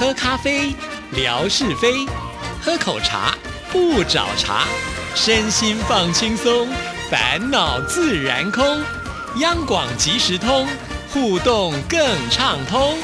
喝咖啡，聊是非；喝口茶，不找茬。身心放轻松，烦恼自然空。央广即时通，互动更畅通。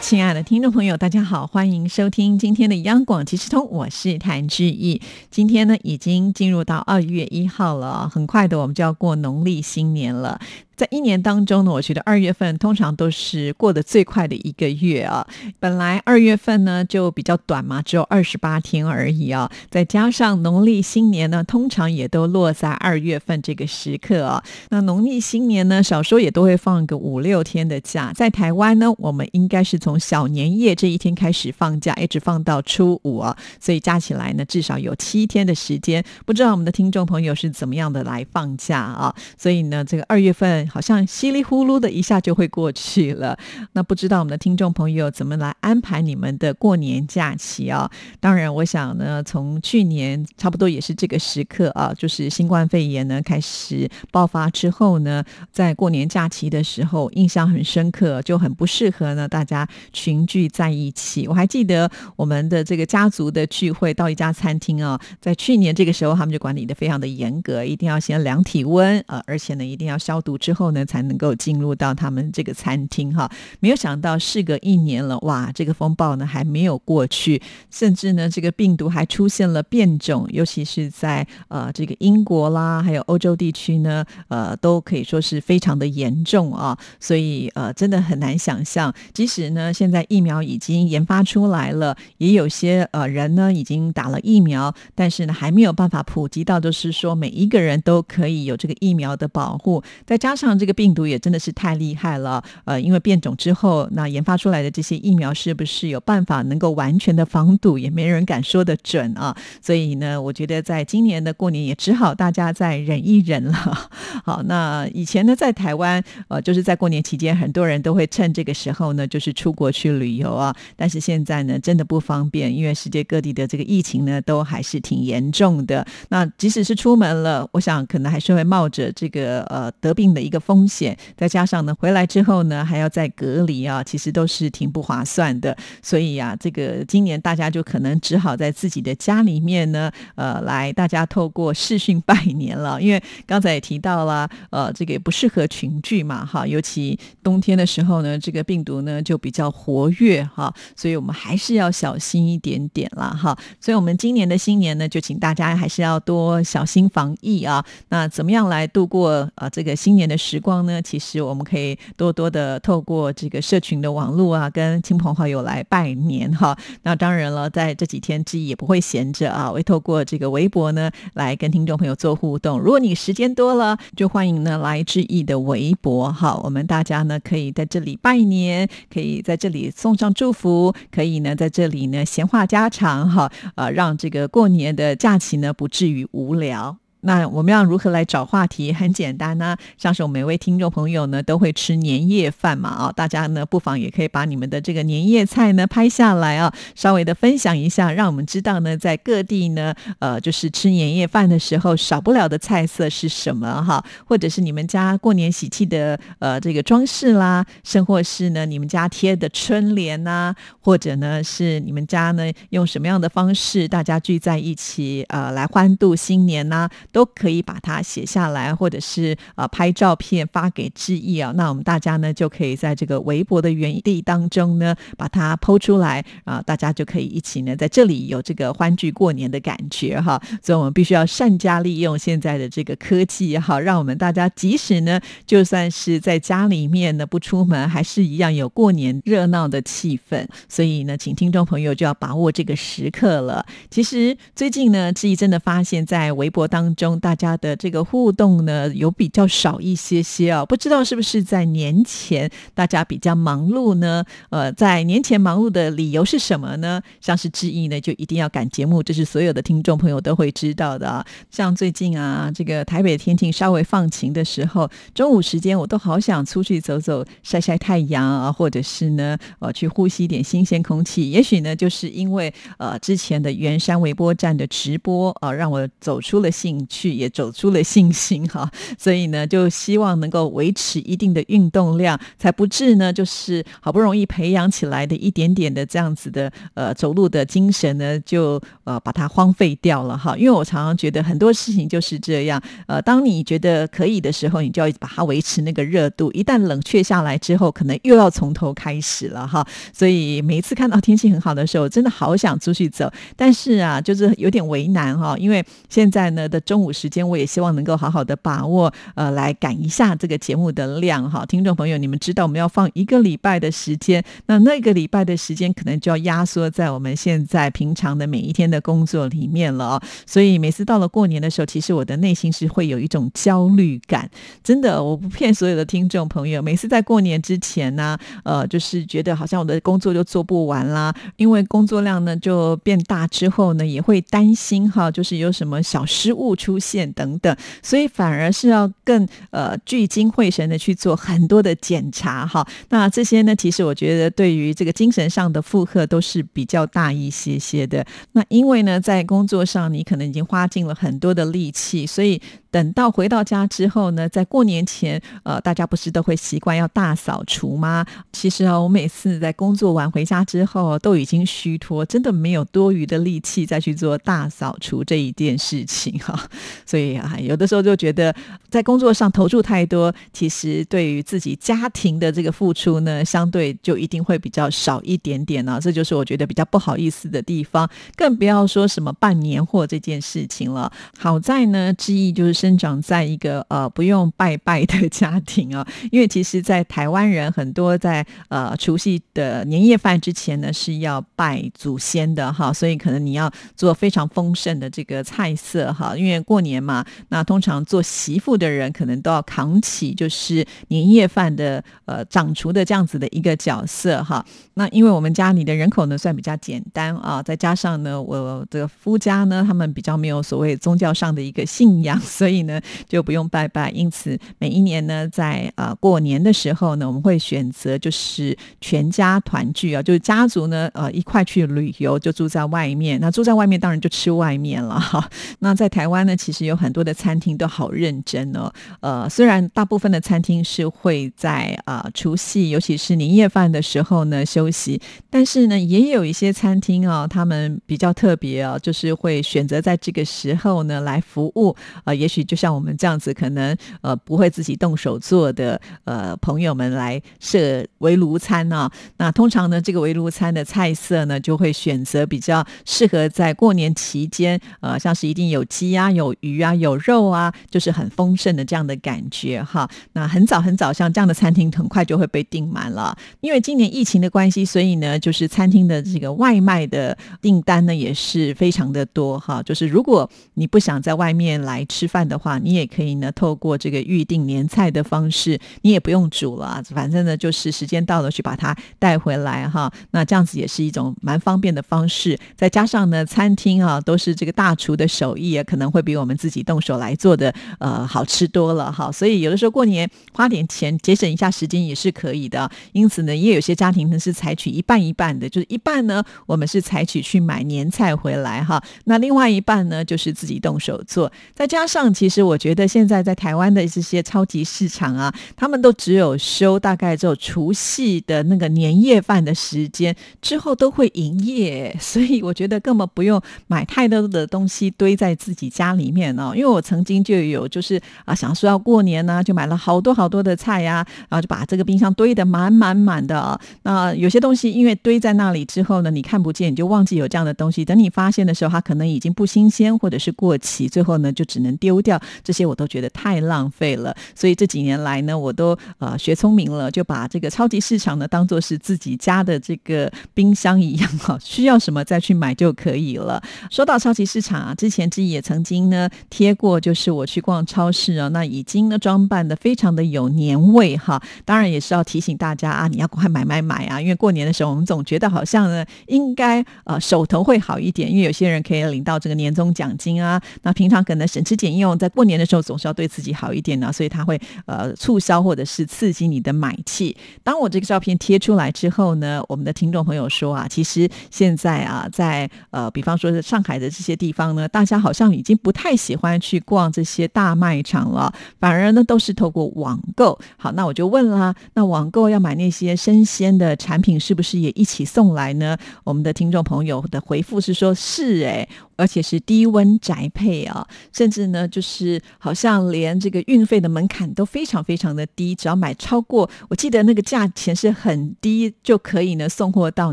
亲爱的听众朋友，大家好，欢迎收听今天的央广即时通，我是谭志毅。今天呢，已经进入到二月一号了，很快的，我们就要过农历新年了。在一年当中呢，我觉得二月份通常都是过得最快的一个月啊。本来二月份呢就比较短嘛，只有二十八天而已啊。再加上农历新年呢，通常也都落在二月份这个时刻啊。那农历新年呢，少说也都会放个五六天的假。在台湾呢，我们应该是从小年夜这一天开始放假，一直放到初五啊。所以加起来呢，至少有七天的时间。不知道我们的听众朋友是怎么样的来放假啊？所以呢，这个二月份。好像稀里呼噜的一下就会过去了。那不知道我们的听众朋友怎么来安排你们的过年假期啊？当然，我想呢，从去年差不多也是这个时刻啊，就是新冠肺炎呢开始爆发之后呢，在过年假期的时候，印象很深刻，就很不适合呢大家群聚在一起。我还记得我们的这个家族的聚会到一家餐厅啊，在去年这个时候，他们就管理的非常的严格，一定要先量体温啊，而且呢，一定要消毒之。后呢，才能够进入到他们这个餐厅哈。没有想到，事隔一年了，哇，这个风暴呢还没有过去，甚至呢，这个病毒还出现了变种，尤其是在呃这个英国啦，还有欧洲地区呢，呃，都可以说是非常的严重啊。所以呃，真的很难想象，即使呢现在疫苗已经研发出来了，也有些呃人呢已经打了疫苗，但是呢还没有办法普及到，就是说每一个人都可以有这个疫苗的保护，再加上。像这个病毒也真的是太厉害了，呃，因为变种之后，那研发出来的这些疫苗是不是有办法能够完全的防堵，也没人敢说得准啊。所以呢，我觉得在今年的过年也只好大家再忍一忍了。好，那以前呢，在台湾，呃，就是在过年期间，很多人都会趁这个时候呢，就是出国去旅游啊。但是现在呢，真的不方便，因为世界各地的这个疫情呢，都还是挺严重的。那即使是出门了，我想可能还是会冒着这个呃得病的一个。风险，再加上呢，回来之后呢，还要再隔离啊，其实都是挺不划算的。所以啊，这个今年大家就可能只好在自己的家里面呢，呃，来大家透过视讯拜年了。因为刚才也提到了，呃，这个也不适合群聚嘛，哈，尤其冬天的时候呢，这个病毒呢就比较活跃哈，所以我们还是要小心一点点啦，哈。所以我们今年的新年呢，就请大家还是要多小心防疫啊。那怎么样来度过呃这个新年的？时光呢？其实我们可以多多的透过这个社群的网络啊，跟亲朋好友来拜年哈。那当然了，在这几天之一也不会闲着啊，会透过这个微博呢来跟听众朋友做互动。如果你时间多了，就欢迎呢来志毅的微博哈。我们大家呢可以在这里拜年，可以在这里送上祝福，可以呢在这里呢闲话家常哈，呃，让这个过年的假期呢不至于无聊。那我们要如何来找话题？很简单呢，像是我们每位听众朋友呢都会吃年夜饭嘛啊，大家呢不妨也可以把你们的这个年夜菜呢拍下来啊，稍微的分享一下，让我们知道呢在各地呢呃就是吃年夜饭的时候少不了的菜色是什么哈，或者是你们家过年喜气的呃这个装饰啦，甚或是呢你们家贴的春联呐，或者呢是你们家呢用什么样的方式大家聚在一起呃来欢度新年呐？都可以把它写下来，或者是呃拍照片发给志毅啊。那我们大家呢就可以在这个微博的原地当中呢把它剖出来啊，大家就可以一起呢在这里有这个欢聚过年的感觉哈。所以我们必须要善加利用现在的这个科技哈，让我们大家即使呢就算是在家里面呢不出门，还是一样有过年热闹的气氛。所以呢，请听众朋友就要把握这个时刻了。其实最近呢，志毅真的发现，在微博当中。大家的这个互动呢，有比较少一些些啊，不知道是不是在年前大家比较忙碌呢？呃，在年前忙碌的理由是什么呢？像是志毅呢，就一定要赶节目，这是所有的听众朋友都会知道的啊。像最近啊，这个台北的天气稍微放晴的时候，中午时间我都好想出去走走，晒晒太阳啊，或者是呢，呃，去呼吸一点新鲜空气。也许呢，就是因为呃之前的圆山微波站的直播啊，让我走出了兴。去，也走出了信心哈。所以呢，就希望能够维持一定的运动量，才不致呢，就是好不容易培养起来的一点点的这样子的呃走路的精神呢，就呃把它荒废掉了哈。因为我常常觉得很多事情就是这样，呃，当你觉得可以的时候，你就要把它维持那个热度，一旦冷却下来之后，可能又要从头开始了哈。所以每一次看到天气很好的时候，真的好想出去走，但是啊，就是有点为难哈，因为现在呢的中中午时间，我也希望能够好好的把握，呃，来赶一下这个节目的量哈。听众朋友，你们知道我们要放一个礼拜的时间，那那个礼拜的时间可能就要压缩在我们现在平常的每一天的工作里面了。所以每次到了过年的时候，其实我的内心是会有一种焦虑感。真的，我不骗所有的听众朋友，每次在过年之前呢，呃，就是觉得好像我的工作就做不完啦，因为工作量呢就变大之后呢，也会担心哈，就是有什么小失误出现等等，所以反而是要更呃聚精会神的去做很多的检查哈。那这些呢，其实我觉得对于这个精神上的负荷都是比较大一些些的。那因为呢，在工作上你可能已经花尽了很多的力气，所以。等到回到家之后呢，在过年前，呃，大家不是都会习惯要大扫除吗？其实啊，我每次在工作完回家之后，都已经虚脱，真的没有多余的力气再去做大扫除这一件事情哈。所以啊，有的时候就觉得在工作上投入太多，其实对于自己家庭的这个付出呢，相对就一定会比较少一点点呢。这就是我觉得比较不好意思的地方，更不要说什么办年货这件事情了。好在呢，之意就是。生长在一个呃不用拜拜的家庭啊，因为其实，在台湾人很多在呃除夕的年夜饭之前呢是要拜祖先的哈，所以可能你要做非常丰盛的这个菜色哈，因为过年嘛，那通常做媳妇的人可能都要扛起就是年夜饭的呃掌厨的这样子的一个角色哈。那因为我们家里的人口呢算比较简单啊，再加上呢我的夫家呢他们比较没有所谓宗教上的一个信仰，所以。所以呢，就不用拜拜。因此，每一年呢，在呃过年的时候呢，我们会选择就是全家团聚啊，就是家族呢呃一块去旅游，就住在外面。那住在外面，当然就吃外面了哈。那在台湾呢，其实有很多的餐厅都好认真哦。呃，虽然大部分的餐厅是会在啊除夕，尤其是年夜饭的时候呢休息，但是呢，也有一些餐厅啊，他们比较特别啊，就是会选择在这个时候呢来服务啊，也许。就像我们这样子，可能呃不会自己动手做的呃朋友们来设围炉餐呢。那通常呢，这个围炉餐的菜色呢，就会选择比较适合在过年期间，呃，像是一定有鸡啊、有鱼啊、有肉啊，就是很丰盛的这样的感觉哈。那很早很早，像这样的餐厅很快就会被订满了。因为今年疫情的关系，所以呢，就是餐厅的这个外卖的订单呢也是非常的多哈。就是如果你不想在外面来吃饭的。话你也可以呢，透过这个预定年菜的方式，你也不用煮了，反正呢就是时间到了去把它带回来哈。那这样子也是一种蛮方便的方式。再加上呢，餐厅啊都是这个大厨的手艺，也可能会比我们自己动手来做的呃好吃多了哈。所以有的时候过年花点钱节省一下时间也是可以的。因此呢，也有些家庭呢是采取一半一半的，就是一半呢我们是采取去买年菜回来哈，那另外一半呢就是自己动手做，再加上其。实我觉得现在在台湾的这些超级市场啊，他们都只有休大概只有除夕的那个年夜饭的时间之后都会营业，所以我觉得根本不用买太多的东西堆在自己家里面哦。因为我曾经就有就是啊，想说要过年呢，就买了好多好多的菜呀，然后就把这个冰箱堆得满满满的。那有些东西因为堆在那里之后呢，你看不见，你就忘记有这样的东西。等你发现的时候，它可能已经不新鲜或者是过期，最后呢就只能丢掉。这些我都觉得太浪费了，所以这几年来呢，我都呃学聪明了，就把这个超级市场呢当做是自己家的这个冰箱一样哈，需要什么再去买就可以了。说到超级市场啊，之前自己也曾经呢贴过，就是我去逛超市啊，那已经呢装扮的非常的有年味哈。当然也是要提醒大家啊，你要快买买买啊，因为过年的时候我们总觉得好像呢应该呃手头会好一点，因为有些人可以领到这个年终奖金啊，那平常可能省吃俭用。在过年的时候总是要对自己好一点呢，所以他会呃促销或者是刺激你的买气。当我这个照片贴出来之后呢，我们的听众朋友说啊，其实现在啊，在呃，比方说是上海的这些地方呢，大家好像已经不太喜欢去逛这些大卖场了，反而呢都是透过网购。好，那我就问啦，那网购要买那些生鲜的产品，是不是也一起送来呢？我们的听众朋友的回复是说，是哎。而且是低温宅配啊，甚至呢，就是好像连这个运费的门槛都非常非常的低，只要买超过，我记得那个价钱是很低，就可以呢送货到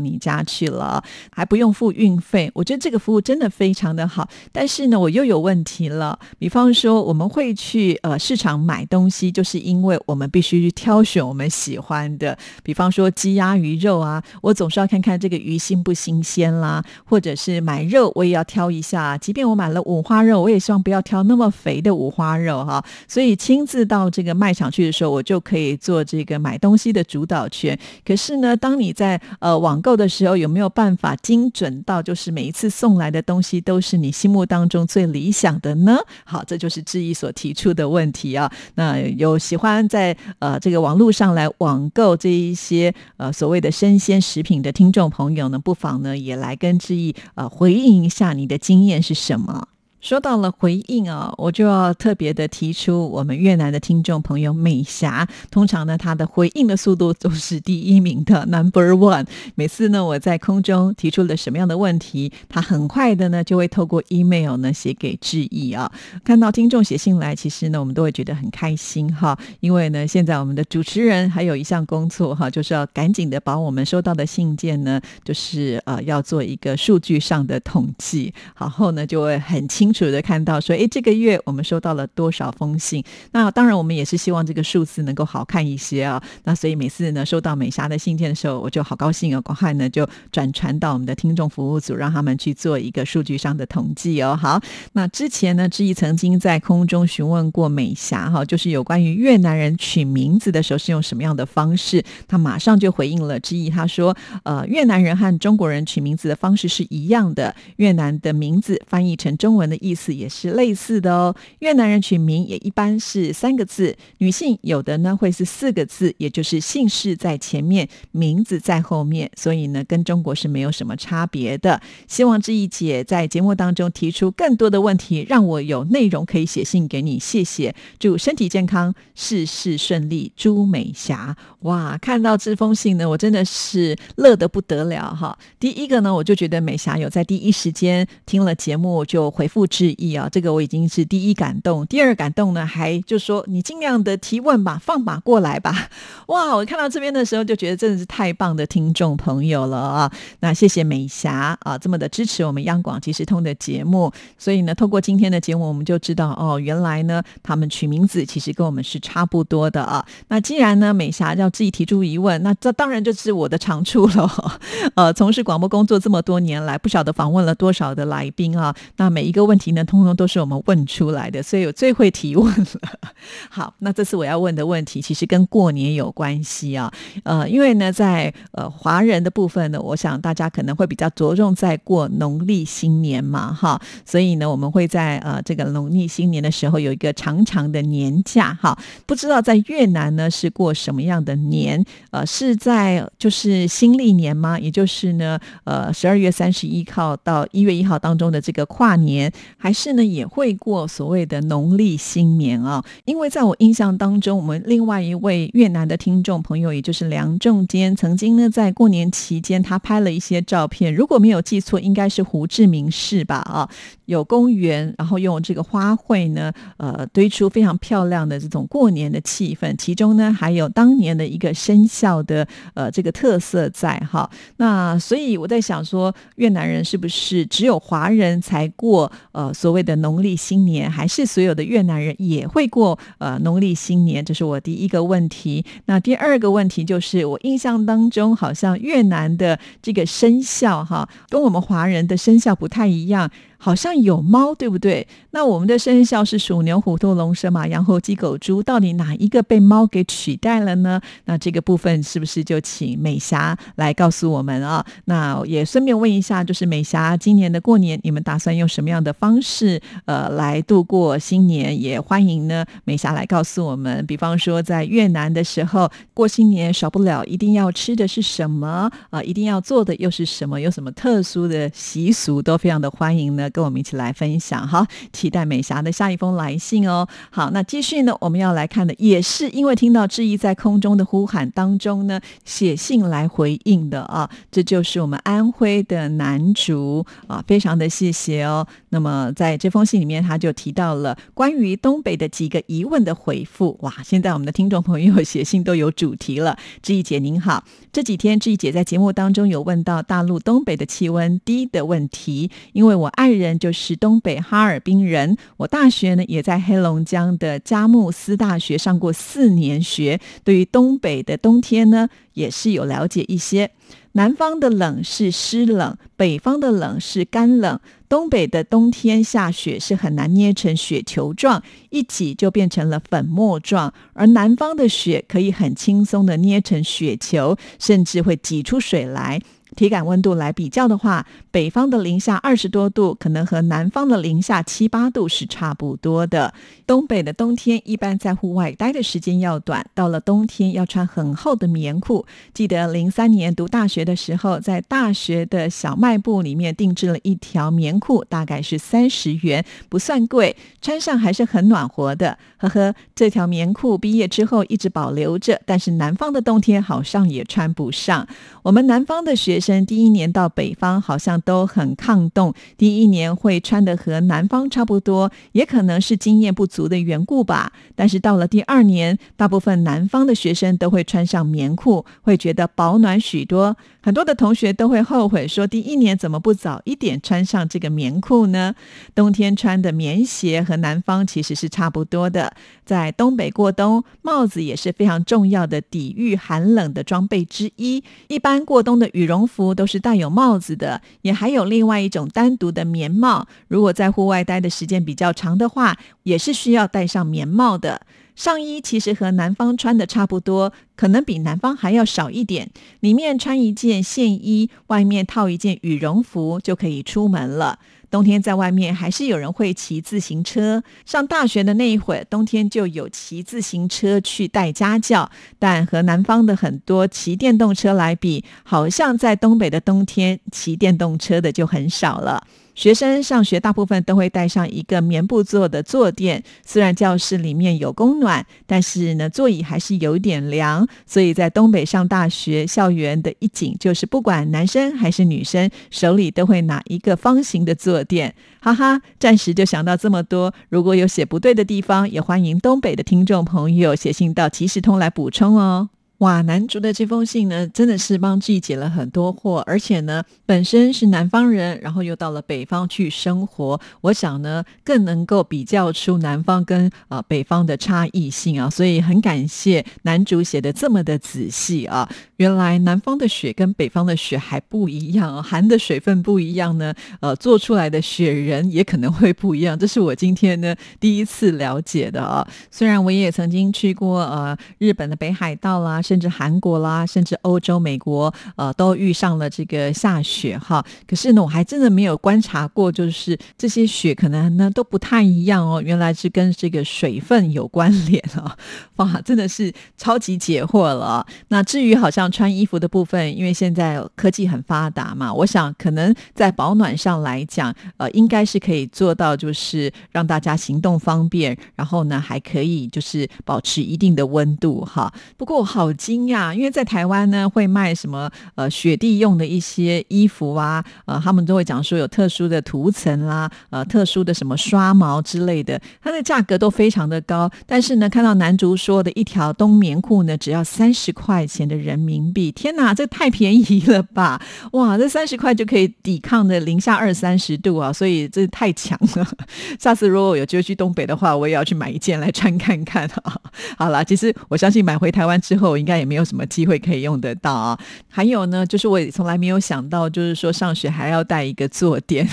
你家去了，还不用付运费。我觉得这个服务真的非常的好。但是呢，我又有问题了。比方说，我们会去呃市场买东西，就是因为我们必须去挑选我们喜欢的。比方说鸡鸭鱼肉啊，我总是要看看这个鱼新不新鲜啦，或者是买肉，我也要挑。一下，即便我买了五花肉，我也希望不要挑那么肥的五花肉哈。所以亲自到这个卖场去的时候，我就可以做这个买东西的主导权。可是呢，当你在呃网购的时候，有没有办法精准到就是每一次送来的东西都是你心目当中最理想的呢？好，这就是志毅所提出的问题啊。那有喜欢在呃这个网络上来网购这一些呃所谓的生鲜食品的听众朋友呢，不妨呢也来跟志毅呃回应一下你的。经验是什么？说到了回应啊，我就要特别的提出我们越南的听众朋友美霞。通常呢，她的回应的速度都是第一名的，Number One。每次呢，我在空中提出了什么样的问题，她很快的呢就会透过 email 呢写给致意啊。看到听众写信来，其实呢我们都会觉得很开心哈，因为呢现在我们的主持人还有一项工作哈，就是要赶紧的把我们收到的信件呢，就是呃要做一个数据上的统计，然后呢就会很清。楚的看到说，哎，这个月我们收到了多少封信？那当然，我们也是希望这个数字能够好看一些啊。那所以每次呢，收到美霞的信件的时候，我就好高兴哦，赶快呢就转传到我们的听众服务组，让他们去做一个数据上的统计哦。好，那之前呢，志毅曾经在空中询问过美霞哈，就是有关于越南人取名字的时候是用什么样的方式，他马上就回应了志毅，他说，呃，越南人和中国人取名字的方式是一样的，越南的名字翻译成中文的。意思也是类似的哦。越南人取名也一般是三个字，女性有的呢会是四个字，也就是姓氏在前面，名字在后面，所以呢跟中国是没有什么差别的。希望志毅姐在节目当中提出更多的问题，让我有内容可以写信给你。谢谢，祝身体健康，事事顺利。朱美霞，哇，看到这封信呢，我真的是乐得不得了哈。第一个呢，我就觉得美霞有在第一时间听了节目就回复。致意啊，这个我已经是第一感动。第二感动呢，还就说你尽量的提问吧，放马过来吧。哇，我看到这边的时候就觉得真的是太棒的听众朋友了啊！那谢谢美霞啊，这么的支持我们央广即时通的节目。所以呢，透过今天的节目，我们就知道哦，原来呢，他们取名字其实跟我们是差不多的啊。那既然呢，美霞要自己提出疑问，那这当然就是我的长处了。呃，从事广播工作这么多年来，不晓得访问了多少的来宾啊。那每一个问题。题呢，通通都是我们问出来的，所以我最会提问了。好，那这次我要问的问题，其实跟过年有关系啊。呃，因为呢，在呃华人的部分呢，我想大家可能会比较着重在过农历新年嘛，哈，所以呢，我们会在呃这个农历新年的时候有一个长长的年假，哈。不知道在越南呢是过什么样的年？呃，是在就是新历年吗？也就是呢，呃，十二月三十一号到一月一号当中的这个跨年。还是呢，也会过所谓的农历新年啊，因为在我印象当中，我们另外一位越南的听众朋友，也就是梁仲坚，曾经呢在过年期间，他拍了一些照片，如果没有记错，应该是胡志明市吧啊，有公园，然后用这个花卉呢，呃，堆出非常漂亮的这种过年的气氛，其中呢还有当年的一个生肖的呃这个特色在哈，那所以我在想说，越南人是不是只有华人才过？呃，所谓的农历新年，还是所有的越南人也会过呃农历新年？这是我第一个问题。那第二个问题就是，我印象当中好像越南的这个生肖哈，跟我们华人的生肖不太一样。好像有猫，对不对？那我们的生肖是鼠、牛、虎、兔、龙、蛇、马、羊、猴、鸡、狗、猪，到底哪一个被猫给取代了呢？那这个部分是不是就请美霞来告诉我们啊？那也顺便问一下，就是美霞，今年的过年你们打算用什么样的方式呃来度过新年？也欢迎呢美霞来告诉我们。比方说在越南的时候过新年，少不了一定要吃的是什么啊？一定要做的又是什么？有什么特殊的习俗？都非常的欢迎呢。跟我们一起来分享哈，期待美霞的下一封来信哦。好，那继续呢，我们要来看的也是因为听到志毅在空中的呼喊当中呢，写信来回应的啊，这就是我们安徽的南竹啊，非常的谢谢哦。那么在这封信里面，他就提到了关于东北的几个疑问的回复。哇，现在我们的听众朋友写信都有主题了。志毅姐您好，这几天志毅姐在节目当中有问到大陆东北的气温低的问题，因为我爱人。人就是东北哈尔滨人，我大学呢也在黑龙江的佳木斯大学上过四年学，对于东北的冬天呢也是有了解一些。南方的冷是湿冷，北方的冷是干冷。东北的冬天下雪是很难捏成雪球状，一挤就变成了粉末状，而南方的雪可以很轻松的捏成雪球，甚至会挤出水来。体感温度来比较的话，北方的零下二十多度，可能和南方的零下七八度是差不多的。东北的冬天一般在户外待的时间要短，到了冬天要穿很厚的棉裤。记得零三年读大学的时候，在大学的小卖部里面定制了一条棉裤，大概是三十元，不算贵，穿上还是很暖和的。呵呵，这条棉裤毕业之后一直保留着，但是南方的冬天好像也穿不上。我们南方的学生第一年到北方好像都很抗冻，第一年会穿的和南方差不多，也可能是经验不足的缘故吧。但是到了第二年，大部分南方的学生都会穿上棉裤，会觉得保暖许多。很多的同学都会后悔说，第一年怎么不早一点穿上这个棉裤呢？冬天穿的棉鞋和南方其实是差不多的。在东北过冬，帽子也是非常重要的抵御寒冷的装备之一。一般过冬的羽绒服都是带有帽子的，也还有另外一种单独的棉帽。如果在户外待的时间比较长的话，也是需要戴上棉帽的。上衣其实和南方穿的差不多，可能比南方还要少一点。里面穿一件线衣，外面套一件羽绒服就可以出门了。冬天在外面还是有人会骑自行车。上大学的那一会儿，冬天就有骑自行车去带家教，但和南方的很多骑电动车来比，好像在东北的冬天骑电动车的就很少了。学生上学大部分都会带上一个棉布做的坐垫，虽然教室里面有供暖，但是呢座椅还是有点凉。所以在东北上大学，校园的一景就是不管男生还是女生，手里都会拿一个方形的坐垫。哈哈，暂时就想到这么多。如果有写不对的地方，也欢迎东北的听众朋友写信到即时通来补充哦。哇，男主的这封信呢，真的是帮自己解了很多惑，而且呢，本身是南方人，然后又到了北方去生活，我想呢，更能够比较出南方跟啊北方的差异性啊，所以很感谢男主写的这么的仔细啊。原来南方的雪跟北方的雪还不一样，含的水分不一样呢，呃，做出来的雪人也可能会不一样，这是我今天呢第一次了解的啊。虽然我也曾经去过呃日本的北海道啦。甚至韩国啦，甚至欧洲、美国，呃，都遇上了这个下雪哈。可是呢，我还真的没有观察过，就是这些雪可能呢都不太一样哦。原来是跟这个水分有关联啊！哇，真的是超级解惑了。那至于好像穿衣服的部分，因为现在科技很发达嘛，我想可能在保暖上来讲，呃，应该是可以做到，就是让大家行动方便，然后呢还可以就是保持一定的温度哈。不过我好。惊讶，因为在台湾呢，会卖什么呃雪地用的一些衣服啊，呃，他们都会讲说有特殊的涂层啦，呃，特殊的什么刷毛之类的，它的价格都非常的高。但是呢，看到男主说的一条冬棉裤呢，只要三十块钱的人民民币。天哪，这太便宜了吧！哇，这三十块就可以抵抗的零下二三十度啊，所以这太强了。下次如果有机会去东北的话，我也要去买一件来穿看看啊。好了，其实我相信买回台湾之后，应该也没有什么机会可以用得到啊。还有呢，就是我也从来没有想到，就是说上学还要带一个坐垫，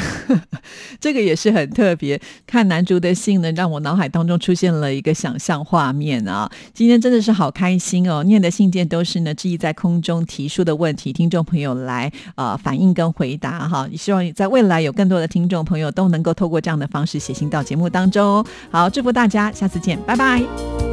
这个也是很特别。看男主的信呢，让我脑海当中出现了一个想象画面啊。今天真的是好开心哦，念的信件都是呢，志毅在空中提出的问题，听众朋友来呃反映跟回答哈。希望在未来有更多的听众朋友都能够透过这样的方式写信到节目当中。好，祝福大家，下次见，拜拜。